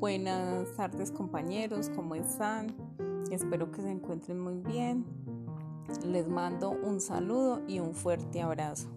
Buenas tardes compañeros, ¿cómo están? Espero que se encuentren muy bien. Les mando un saludo y un fuerte abrazo.